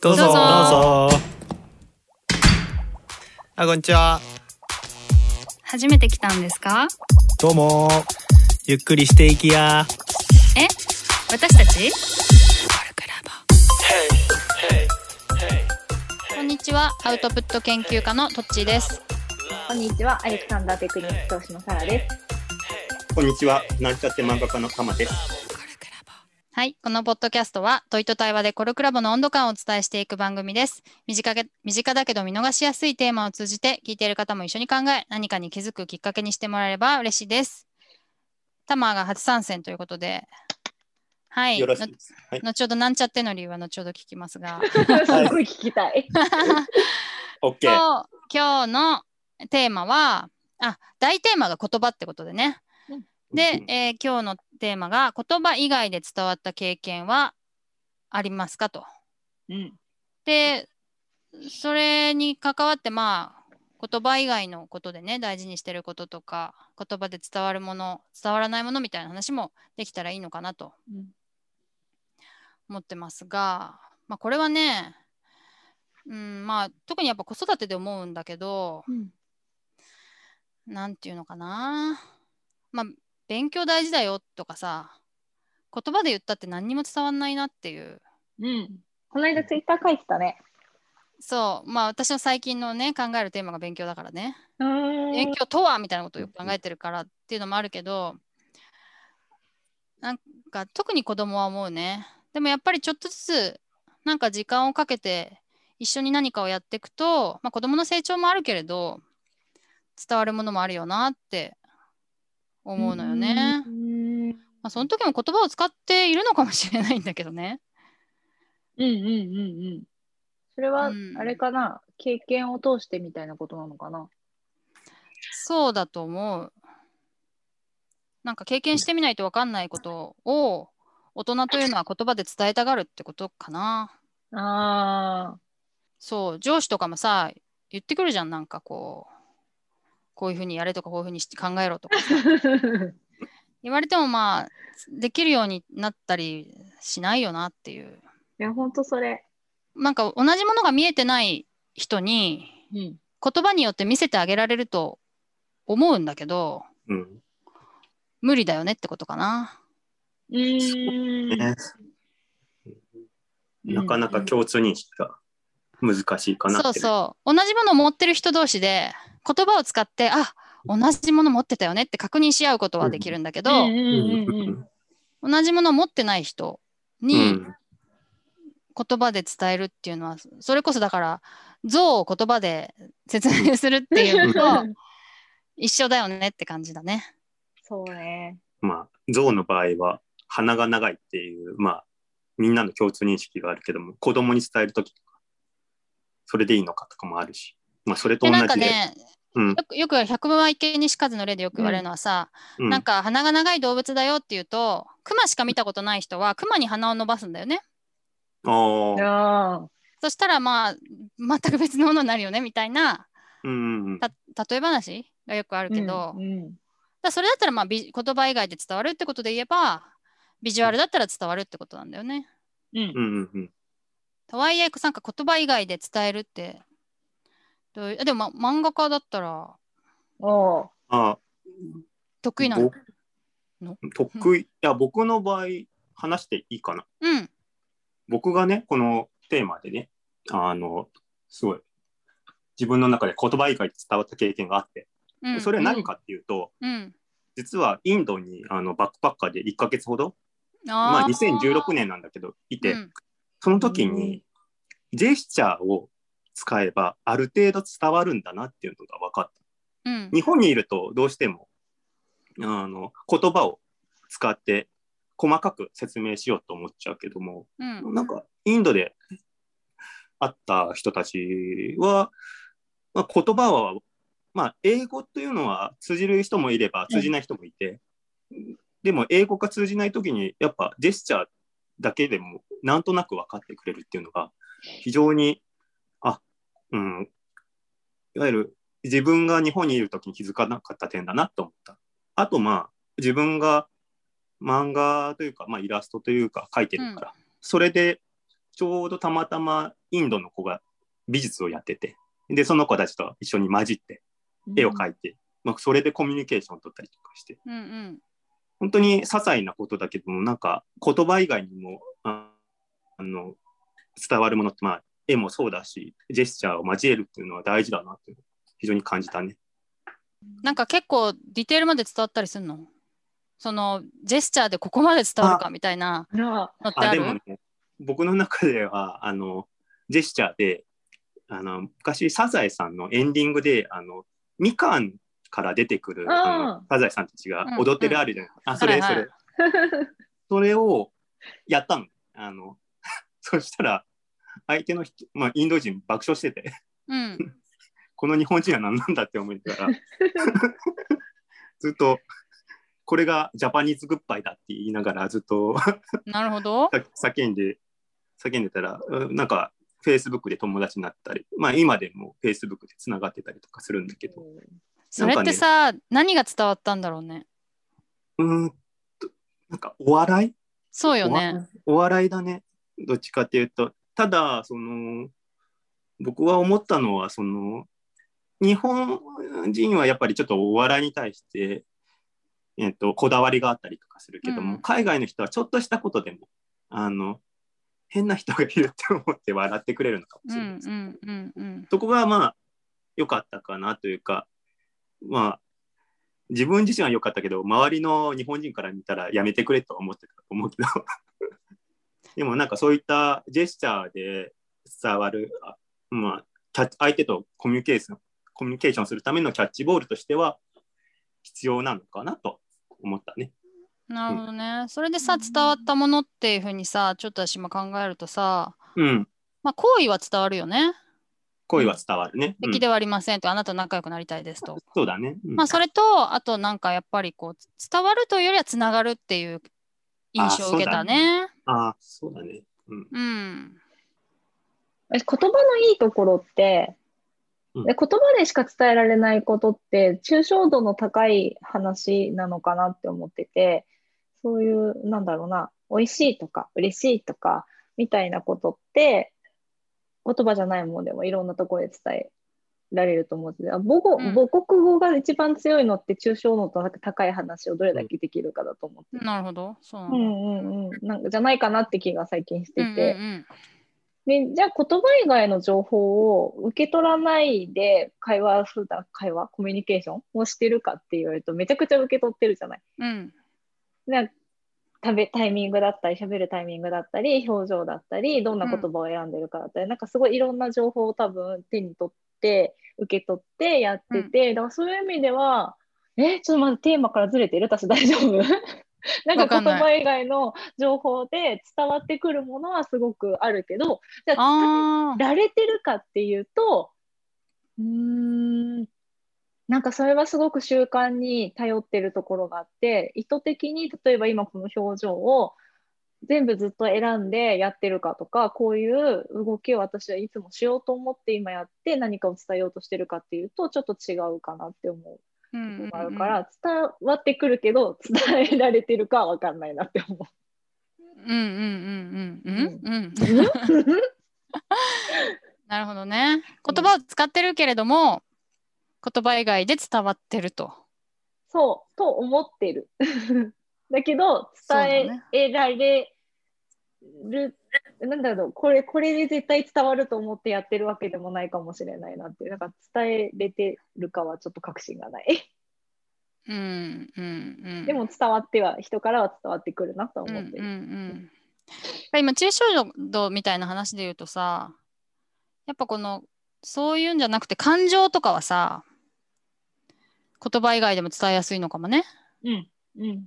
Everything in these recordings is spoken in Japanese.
どうぞ。どうぞ。どうぞあこんにちは。初めて来たんですか？どうも。ゆっくりしていきや。え？私たち？こんにちは、アウトプット研究家のトッチーです。こんにちは、アレクサンダーテクニック投資のサラです。こんにちは、なんちゃって漫画家のかまです。はい、このポッドキャストは問いと対話でコルクラボの温度感をお伝えしていく番組です。身近け身近だけど見逃しやすいテーマを通じて聞いている方も一緒に考え、何かに気づくきっかけにしてもらえれば嬉しいです。タマーが初参戦ということで、はい、よろしいです。はい。の後ほどなんちゃっての理由は後ほど聞きますが、すごい聞きたい。オッケー。今日今日のテーマは、あ、大テーマが言葉ってことでね。で、えー今日のテーマが言葉以外で伝わった経験はありますかと。うん。で、それに関わってまあ言葉以外のことでね大事にしてることとか言葉で伝わるもの伝わらないものみたいな話もできたらいいのかなとうん思ってますが、まあ、これはね、うん、まあ特にやっぱ子育てで思うんだけど、うんなんていうのかなまあ勉強大事だよとかさ言葉で言ったって何にも伝わんないなっていう。うん。この間ツイッター書いてたね。そう。まあ私の最近のね考えるテーマが勉強だからね。勉強とはみたいなことをよく考えてるからっていうのもあるけどなんか特に子供は思うね。でもやっぱりちょっとずつなんか時間をかけて一緒に何かをやっていくと、まあ、子供の成長もあるけれど伝わるものもあるよなって思うのよね。まあ、その時も言葉を使っているのかもしれないんだけどね。うんうんうんうん。それはうん、あれかな、経験を通してみたいなことなのかな？そうだと思う。なんか経験してみないと分かんないことを大人というのは言葉で伝えたがるってことかな。あそう、上司とかもさ、言ってくるじゃん、なんかこう、こういうふうにやれとか、こういうふうにして考えろとか。あ。言われてもまあ、できるようになったりしないよなっていう。いや、ほんとそれ。なんか同じものが見えてない人にうん。言葉によって見せてあげられると思うんだけど、うん。無理だよねってことかな。うーん。ねなかなか共通認識が難しいかなって。そうそう。同じものを持ってる人同士で言葉を使って、あ同じもの持ってたよねって確認し合うことはできるんだけど。同じものを持ってない人うにん言葉で伝えるっていうのは、それこそだから像を言葉で説明するっていうのと一緒だよねって感じだね。そうね。まあ、象の場合は鼻が長いっていう、まあ、みんなの共通認識があるけども、子供に伝えるときとか、それでいいのかとかもあるし、まあ、それとで同じで。なんかね、うんよくよく百分は一見にしかずの例でよく言われるのはさ、うんなんか鼻が長い動物だよっていうと、クマしか見たことない人はクマに鼻を伸ばすんだよね。あーあそしたらまあ全く別のものになるよねみたいなうんうんた例え話がよくあるあ。けど、うんうんらそれだったらまあび言葉以外で伝わるってことで言えばビジュアルだったら伝わるってことなんだよね。うんうんうんうんとはいえなんか言葉以外で伝えるってどういうでも、ま、漫画家だったらおうあ得意なの？ぼ得意、いや、僕の場合、話していいかな。うん。僕がね、このテーマでね、あの、すごい、自分の中で言葉以外で伝わった経験があって、うん。それは何かっていうと、うん。実はインドにあのバックパッカーで1ヶ月ほど、あまあー2016年なんだけど、いて、うん。その時にジェスチャーを使えばある程度伝わるんだなっていうのが分かった。うん日本にいるとどうしてもあの言葉を使って細かく説明しようと思っちゃうけども、うんなんかインドで会った人たちは、まあ、言葉は、まあ、英語というのは通じる人もいれば通じない人もいて、でも英語が通じない時にやっぱジェスチャーだけでもなんとなく分かってくれるっていうのが非常にあうん。いわゆる自分が日本にいる時に気づかなかった点だなと思った。あとまあ自分が漫画というか、まあ、イラストというか描いてるから、それでちょうどたまたまインドの子が美術をやってて、で、その子たちと一緒に混じって絵を描いて、まあ、それでコミュニケーションを取ったりとかして、うんうん。本当に些細なことだけども、なんか言葉以外にも、ああの、伝わるものって、まあ、絵もそうだし、ジェスチャーを交えるっていうのは大事だなって非常に感じたね。なんか結構ディテールまで伝わったりするの？そのジェスチャーでここまで伝わるかみたいななのってあ、あるでもね、僕の中では、あの、ジェスチャーで、あの、昔、サザエさんのエンディングで、あの、みかんから出てくる、あのサザエさんたちが踊ってるあるじゃない、あ、それ、はいはい。それ。それをやったの。あの、そしたら、相手の人、まあ、インド人爆笑してて、うん。この日本人は何なんだって思いながら、ずっと、これがジャパニーズグッバイだって言いながら、ずっとなるほど。さ叫んで、叫んでたら、うんなんか、フェイスブックで友達になったり、まあ今でもフェイスブックでつながってたりとかするんだけど、それってさ、何が伝わったんだろうね。うーんと、なんかお笑い？そうよね。お笑いだね。どっちかっていうと、ただ、その、僕は思ったのは、その、日本人はやっぱりちょっとお笑いに対して、えっと、こだわりがあったりとかするけども、うん海外の人はちょっとしたことでも、あの、変な人がいるって思って笑ってくれるのかもうしれないです。んうんうんうん。そこがまあ良かったかなというかまあ自分自身は良かったけど周りの日本人から見たらやめてくれとは思ってたと思うけどでもなんかそういったジェスチャーで伝わるあまあキャッチ相手とコミュニケーションコミュニケーションするためのキャッチボールとしては必要なのかなと思ったね。なるほどね。それでさ、伝わったものっていうふうにさ、ちょっと私も考えるとさ、うんまあ、行為は伝わるよね。声は伝わるね。うん敵ではありませんと、あなたと仲良くなりたいですと。そうだね。うんまあ、それと、あとなんかやっぱりこう、伝わるというよりはつながるっていう印象を受けたね。ああそうだね。うんうん。私言葉のいいところって、うんで言葉でしか伝えられないことって抽象度の高い話なのかなって思っててそういうなんだろうな美味しいとか嬉しいとかみたいなことって言葉じゃないものでもいろんなところで伝えられると思っててあ母語、うん母国語が一番強いのって抽象度の高い話をどれだけできるかだと思って、なるほど。そうなんだ。うんうんうん、なんかじゃないかなって気が最近してうんて。うんでじゃあ言葉以外の情報を受け取らないで会話普段会話コミュニケーションをしてるかって言われるとめちゃくちゃ受け取ってるじゃない。うん。うん。で食べタイミングだったり喋るタイミングだったり表情だったりどんな言葉を選んでるかだったり、なんかすごいいろんな情報を多分手に取って受け取ってやってて、だからそういう意味ではえちょっとまずテーマからずれてる？私大丈夫？なんか言葉以外の情報で伝わってくるものはすごくあるけどじゃあ。られてるかっていうと、うーん、なんかそれはすごく習慣に頼ってるところがあって、意図的に例えば今この表情を全部ずっと選んでやってるかとか、こういう動きを私はいつもしようと思って今やって何かを伝えようとしてるかっていうと、ちょっと違うかなって思うあるから、伝わってくるけど、伝えられてるかは分かんないなって思う。うんうんうんうんうんうん。なるほどね。言葉を使ってるけれども、言葉以外で伝わってると。そう、と思ってる。だけど、伝えられる、なんだろう、これ、これで絶対伝わると思ってやってるわけでもないかもしれないなっていう、なんか伝えれてるかはちょっと確信がない。うんうんうん。でも伝わっては、人からは伝わってくるなとはうんうんう思ってる。ん。今、抽象度みたいな話で言うとさ、やっぱこの、そういうんじゃなくて感情とかはさ、言葉以外でも伝えやすいのかもね。うん、うん、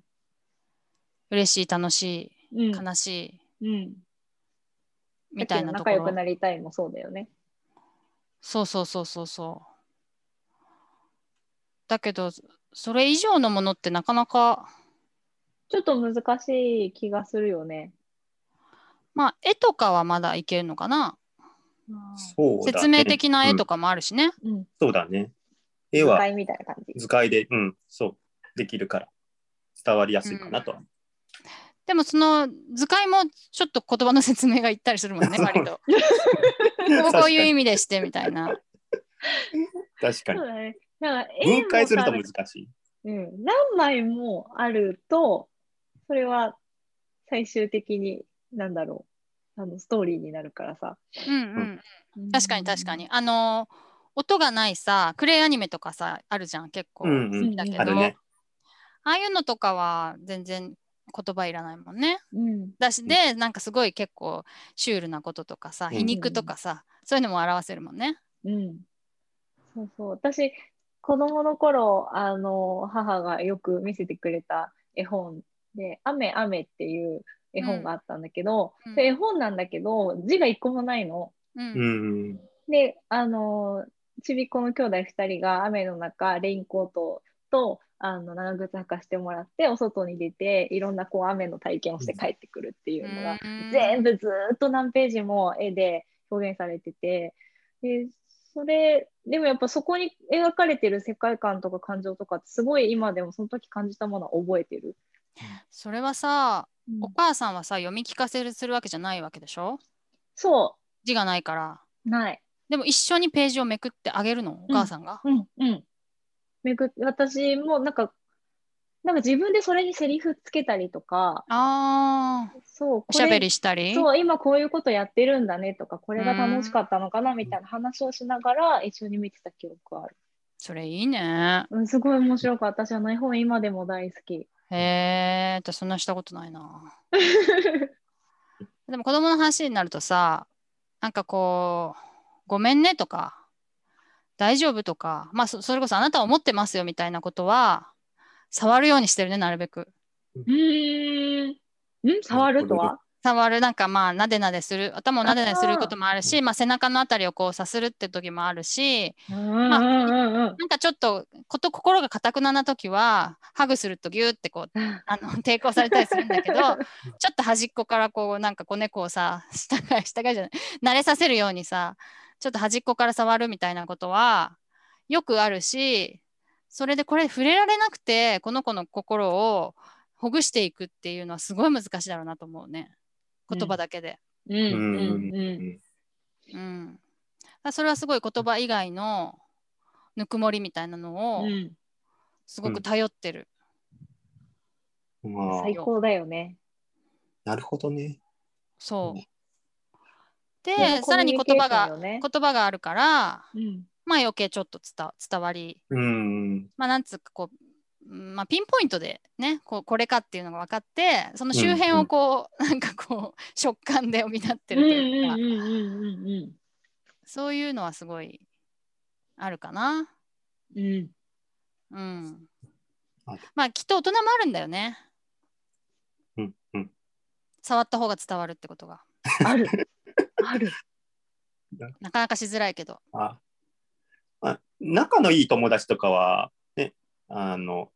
嬉しい、楽しうんい、、悲しい、うん。みたいなところ仲良く。なりたいもそうだよね。そうそうそうそうそう。だけど、それ以上のものってなかなか、ちょっと難しい気がするよね。まあ、絵とかはまだいけるのかな。そうだね説明的な絵とか、かもあるしね。うん、そうだね。絵は図解みたいな感じ。図解で、うん、そう、できるから伝わりやすいかなとは。でもその図解もちょっと言葉の説明がいったりするもんね、割と。こうこういう意味でしてみたいな。確かに分解するとも難しい。うん、何枚もあると、それは最終的に、なんだろう、あのストーリーになるからさ。うんうん。確かに確かに。。あの音がないさ、クレイアニメとかさ、あるじゃん、結構。うんうん。だけど、あるね。ああいうのとかは全然言葉いらないもんね。うん。だし、で、なんかすごい結構シュールなこととかさ、うん皮肉とかさ、そういうのも表せるもんね。うん。そうそう。私、子供の頃、あの、母がよく見せてくれた絵本で、雨雨っていう絵本があったんだけど、うん絵本なんだけど、字が一個もないの。うん。うんうん。で、あの、ちびっこの兄弟2人が雨の中、レインコートとあの長靴履かしてもらって、お外に出て、いろんなこう雨の体験をして帰ってくるっていうのが、うん全部ずーっと何ページも絵で表現されてて、で、それ、でもやっぱそこに描かれてる世界観とか感情とかってすごい今でもその時感じたものは覚えてる。それはさ、うんお母さんはさ、読み聞かせするわけじゃないわけでしょ？そ字がないから。う、ない。でも一緒にページをめくってあげるの、お母さんが？うん、うん。めぐ私もなんか、なんか自分でそれにセリフつけたりとか、ああ、そう、おしゃべりしたり？そう、今こういうことやってるんだねとか、これが楽しかったのかなみたいな話をしながら一緒に見てた記憶がある。それいいね。うん、すごい面白かった。私あの絵本今でも大好き。へえ、私そんなしたことないな。でも子供の話になるとさ、なんかこう、ごめんねとか、大丈夫とか、まあそそれこそあなたは思ってますよみたいなことは、触るようにしてるね、なるべく。うーん。ん触るとは？触る、なんかまあ、なでなでする、頭をなでなですることもあるし、まあ、背中のあたりをこうさするって時もあるし、うんうんうんうん。なんかちょっとこと心が硬くなな時は、ハグするとギューってこう、あの抵抗されたりするんだけど、ちょっと端っこからこう、なんか子猫をさ、下が下がじゃない、慣れさせるようにさ、ちょっと端っこから触るみたいなことは、よくあるし、それでこれ触れられなくて、この子の心をほぐしていくっていうのはすごい難しいだろうなと思うね。言葉だけで。うんそれはすごい言葉以外のぬくもりみたいなのをうんすごく頼ってる。まあ最、高だよね。なるほどね。そう。ねで、さらに言葉が、言葉があるから、うんまあ余計ちょっと伝伝わり、うん。まあなんつうかこう、うんまあピンポイントでね、こうこれかっていうのが分かって、その周辺をこう、なんかこう、食感で補ってるというか、うんうんうんうんうんそういうのはすごいあるかな。うん。うんはい。まあきっと大人もあるんだよね。うん。うん。触った方が伝わるってことが。ある。ある。なかなかしづらいけど。あまあ、仲のいい友達とかは、ね、あの、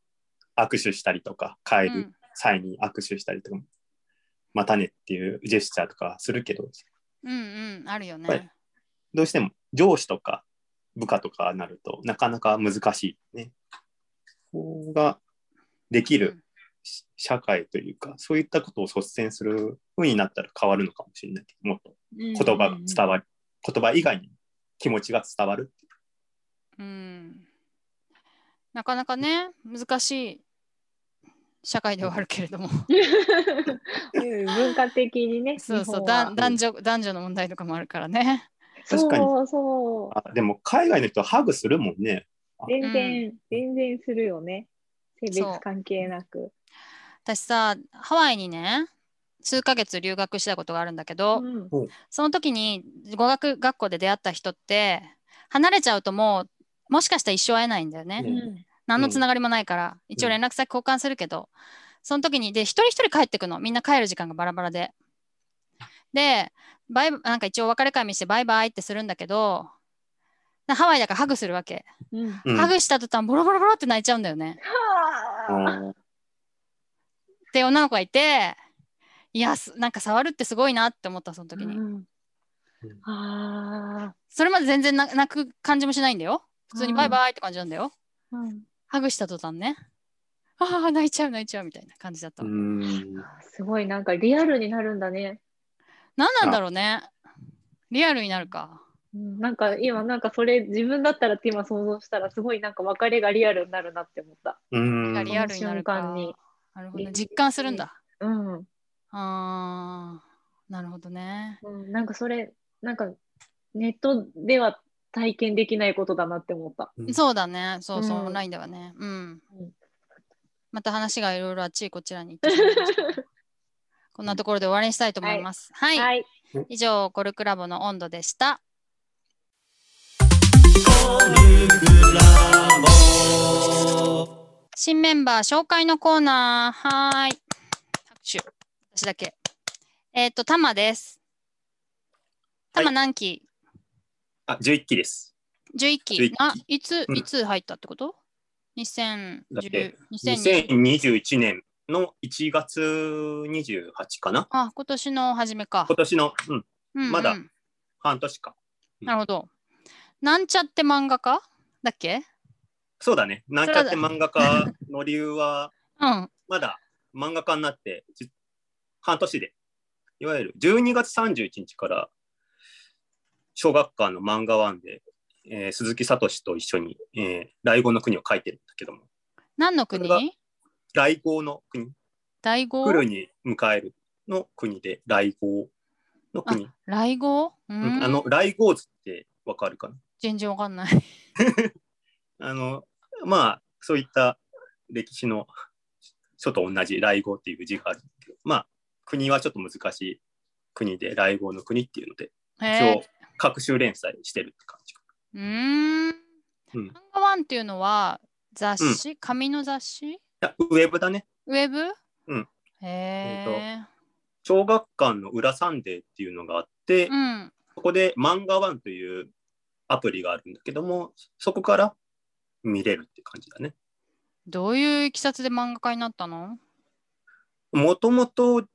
握手したりとか、帰るうん際に握手したりとか、またねっていうジェスチャーとかするけど、うんうん、あるよはいね。どうしても上司とか部下とかになるとなかなか難しいね。ここができるし社会というか、そういったことを率先する風になったら変わるのかもしれないもっと言葉が伝わる、言葉以外に気持ちが伝わる。うん。なかなかね、難しい社会ではあるけれども。うん文化的にね。そうそう、だは男女男女の問題とかもあるからね。確かにそうそう。あでも海外の人はハグするもんね。全然、全然するよね。性別関係なく。私さ、ハワイにね、数ヶ月留学したことがあるんだけど、うんその時に語学学校で出会った人って、離れちゃうともう、もしかしたら一生会えないんだよね。うんうん何のつながりもないから、一応連絡先交換するけど、その時に、で、一人一人帰ってくの。みんな帰る時間がバラバラで。で、バイなんか一応お別れ会見してバイバイってするんだけど、ハワイだからハグするわけ。うんうんハグした途端ボロボロボロって泣いちゃうんだよね。はあで、女の子がいて、いや、すなんか触るってすごいなって思った、その時に。うんあそれまで全然な泣く感じもしないんだよ。普通にバイバイって感じなんだよ。ーうんハグした途端ね。ああ泣いちゃう泣いちゃうみたいな感じだった。すごいなんかリアルになるんだね。何なんだろうねリアルになるかうんなんか今なんかそれ自分だったらって今想像したらすごいなんか別れがリアルになるなって思った。うん。リアルになるかその瞬間になるほどね実感するんだうん。あーなるほどね。うん、なんかそれなんかネットでは体験できないことだなって思った。うん。そうだね。そうそう、うん。オンラインではね。うん。うん。また話がいろいろあっちこちらに行ってしまいました。け どこんなところで終わりにしたいと思います。はい、はい。以上コルクラボの温度でした。新メンバー紹介のコーナー。はーい。拍手私だけ。えっ、とタマです。タマはい。何期、あ、11期です。11期。11期。あいつ、うん。いつ入ったってこと？だっ ?2010 て2020 2021年の1月28かな？あ今年の初めか。今、年の、うん、うんうん。まだ半年か。なるほど。なんちゃって漫画家？だっけ？そうだね。なんちゃって漫画家の理由は、うん。まだ漫画家になってじ半年で、いわゆる12月31日から小学館の漫画ワンで、えー鈴木聡と一緒に、えー、来号の国を書いてるんだけども、何の国？これが来号の国、来るに迎えるの国で来号の国。来号？ううん。んあの、来号図ってわかるかな？全然わかんない。あの、まあ、そういった歴史の書と同じ来号っていう字があるんだけど、まあ、国はちょっと難しい国で、来号の国っていうので、へ一応え。、各種連載してるって感じ。うーん。うん漫画ワンっていうのは雑誌、紙の雑誌？いやウェブだね。ウェブ？うん。へえ。小学館の裏サンデーっていうのがあって、うん。そこで漫画ワンというアプリがあるんだけども、そこから見れるって感じだね。どういういきさつで漫画家になったの？もともと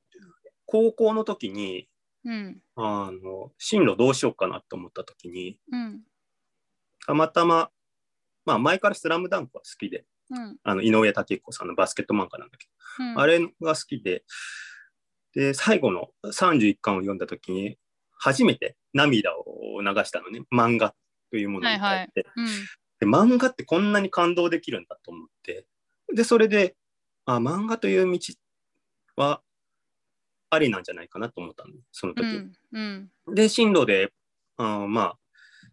高校の時に、うん。あの、進路どうしようかなと思った時に、うん。たまたま、まあ前からスラムダンクは好きで、うん。あの井上武彦さんのバスケット漫画なんだけうんど、あれが好きで、で、最後の31巻を読んだ時に、初めて涙を流したのね、漫画というものに対して。うん。で漫画ってこんなに感動できるんだと思って、で、それで、あ、漫画という道はありなんじゃないかなと思ったの、その時。うん。うん。で、進路で、あーまあ、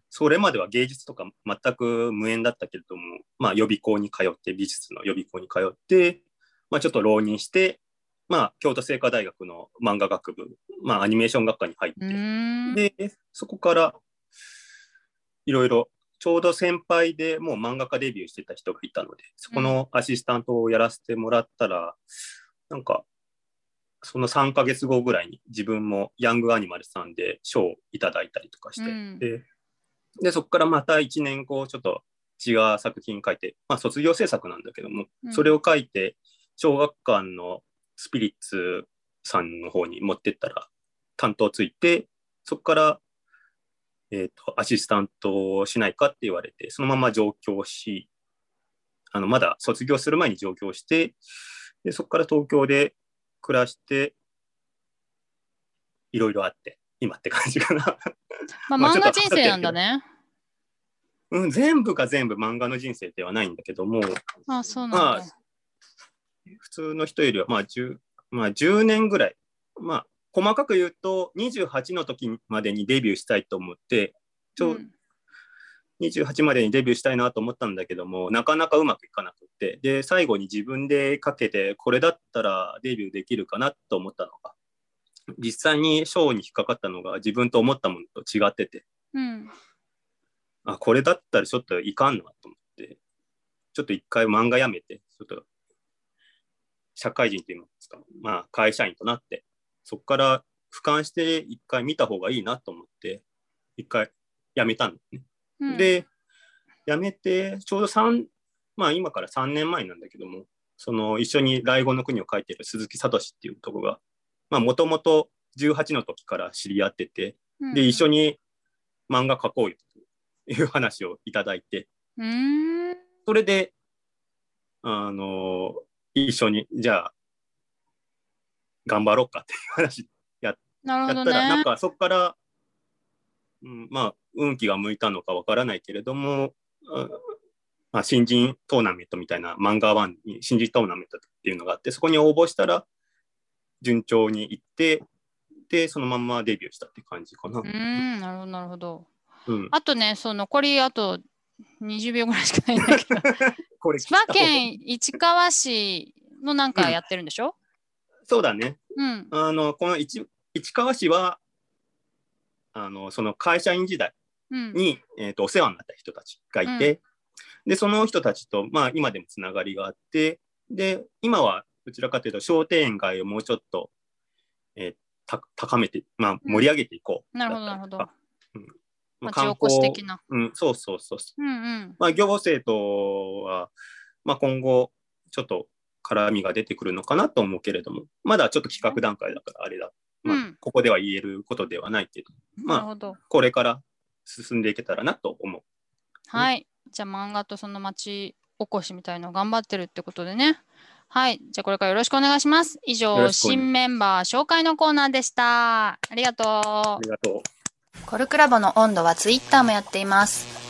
それまでは芸術とか全く無縁だったけれども、まあ、予備校に通って、美術の予備校に通って、まあ、ちょっと浪人して、まあ、京都精華大学の漫画学部、まあ、アニメーション学科に入っうて。で、そこから、いろいろ、ちょうど先輩でもう漫画家デビューしてた人がいたので、そこのアシスタントをやらせてもらったら、なんか、その3ヶ月後ぐらいに自分もヤングアニマルさんで賞をいただいたりとかして、うん。でで、そこからまた1年後、ちょっと違う作品書いて、まあ卒業制作なんだけども、うん。それを書いて、小学館のスピリッツさんの方に持ってったら担当ついて、そこから、えっ、と、アシスタントをしないかって言われて、そのまま上京し、あの、まだ卒業する前に上京して、で、そこから東京で暮らして、いろいろあって、今って感じかな。まあ、まあ漫画人生なんだね。うん、全部が全部漫画の人生ではないんだけども、あ、そうまあなんだ。普通の人よりはまあ 10, まあ10年ぐらい、まあ、細かく言うと28の時までにデビューしたいと思ってちょ、うん28までにデビューしたいなと思ったんだけどもなかなかうまくいかなくってで最後に自分でかけてこれだったらデビューできるかなと思ったのが実際に賞に引っかかったのが自分と思ったものと違っててうん。あこれだったらちょっといかんなと思ってちょっと一回漫画やめてちょっと社会人といいますか、まあ、会社員となってそこから俯瞰して一回見た方がいいなと思って一回やめたんですね。うん、でやめてちょうど3まあ今から3年前なんだけどもその一緒に「来語の国」を書いてる鈴木聡っていうとこがもともと18の時から知り合っててで一緒に。に漫画描こうよという話をいただいてうーん。それであの一緒に、じゃあ、頑張ろうかっていう話なるほどやったら、なんね。かそこから、うん、まあ、運気が向いたのかわからないけれども、あまあ、新人トーナメントみたいな漫画ワンに新人トーナメントっていうのがあって、そこに応募したら、順調に行って、で、そのまんまデビューしたって感じかなう。ん、なるほど、なるほど。うん。あとね、そう残りあと20秒ぐらいしかないんだけど、これ千葉県市川市のなんかやってるんでしょ？そうだね。うん。あの、この市市川市は、あの、その会社員時代うん。に、えー、とお世話になった人たちがいて、でその人たちと、まあ、今でもつながりがあってで今はどちらかというと商店街をもうちょっと、えーた高めて、まあ、盛り上げていこう、なるほど、なるほど。まあ町おこし的な。うん、そうそうそうそう、うんうん。まあ、行政とは、まあ、今後ちょっと絡みが出てくるのかなと思うけれどもまだちょっと企画段階だからあれだ、まあうんここでは言えることではないけどまあなるほど。これから進んでいけたらなと思う。はい。じゃあ漫画とその町おこしみたいのを頑張ってるってことでね。はい。じゃあこれからよろしくお願いします。以上、新メンバー紹介のコーナーでした。ありがとうあり。がとう。コルクラボの温度はツイッターもやっています。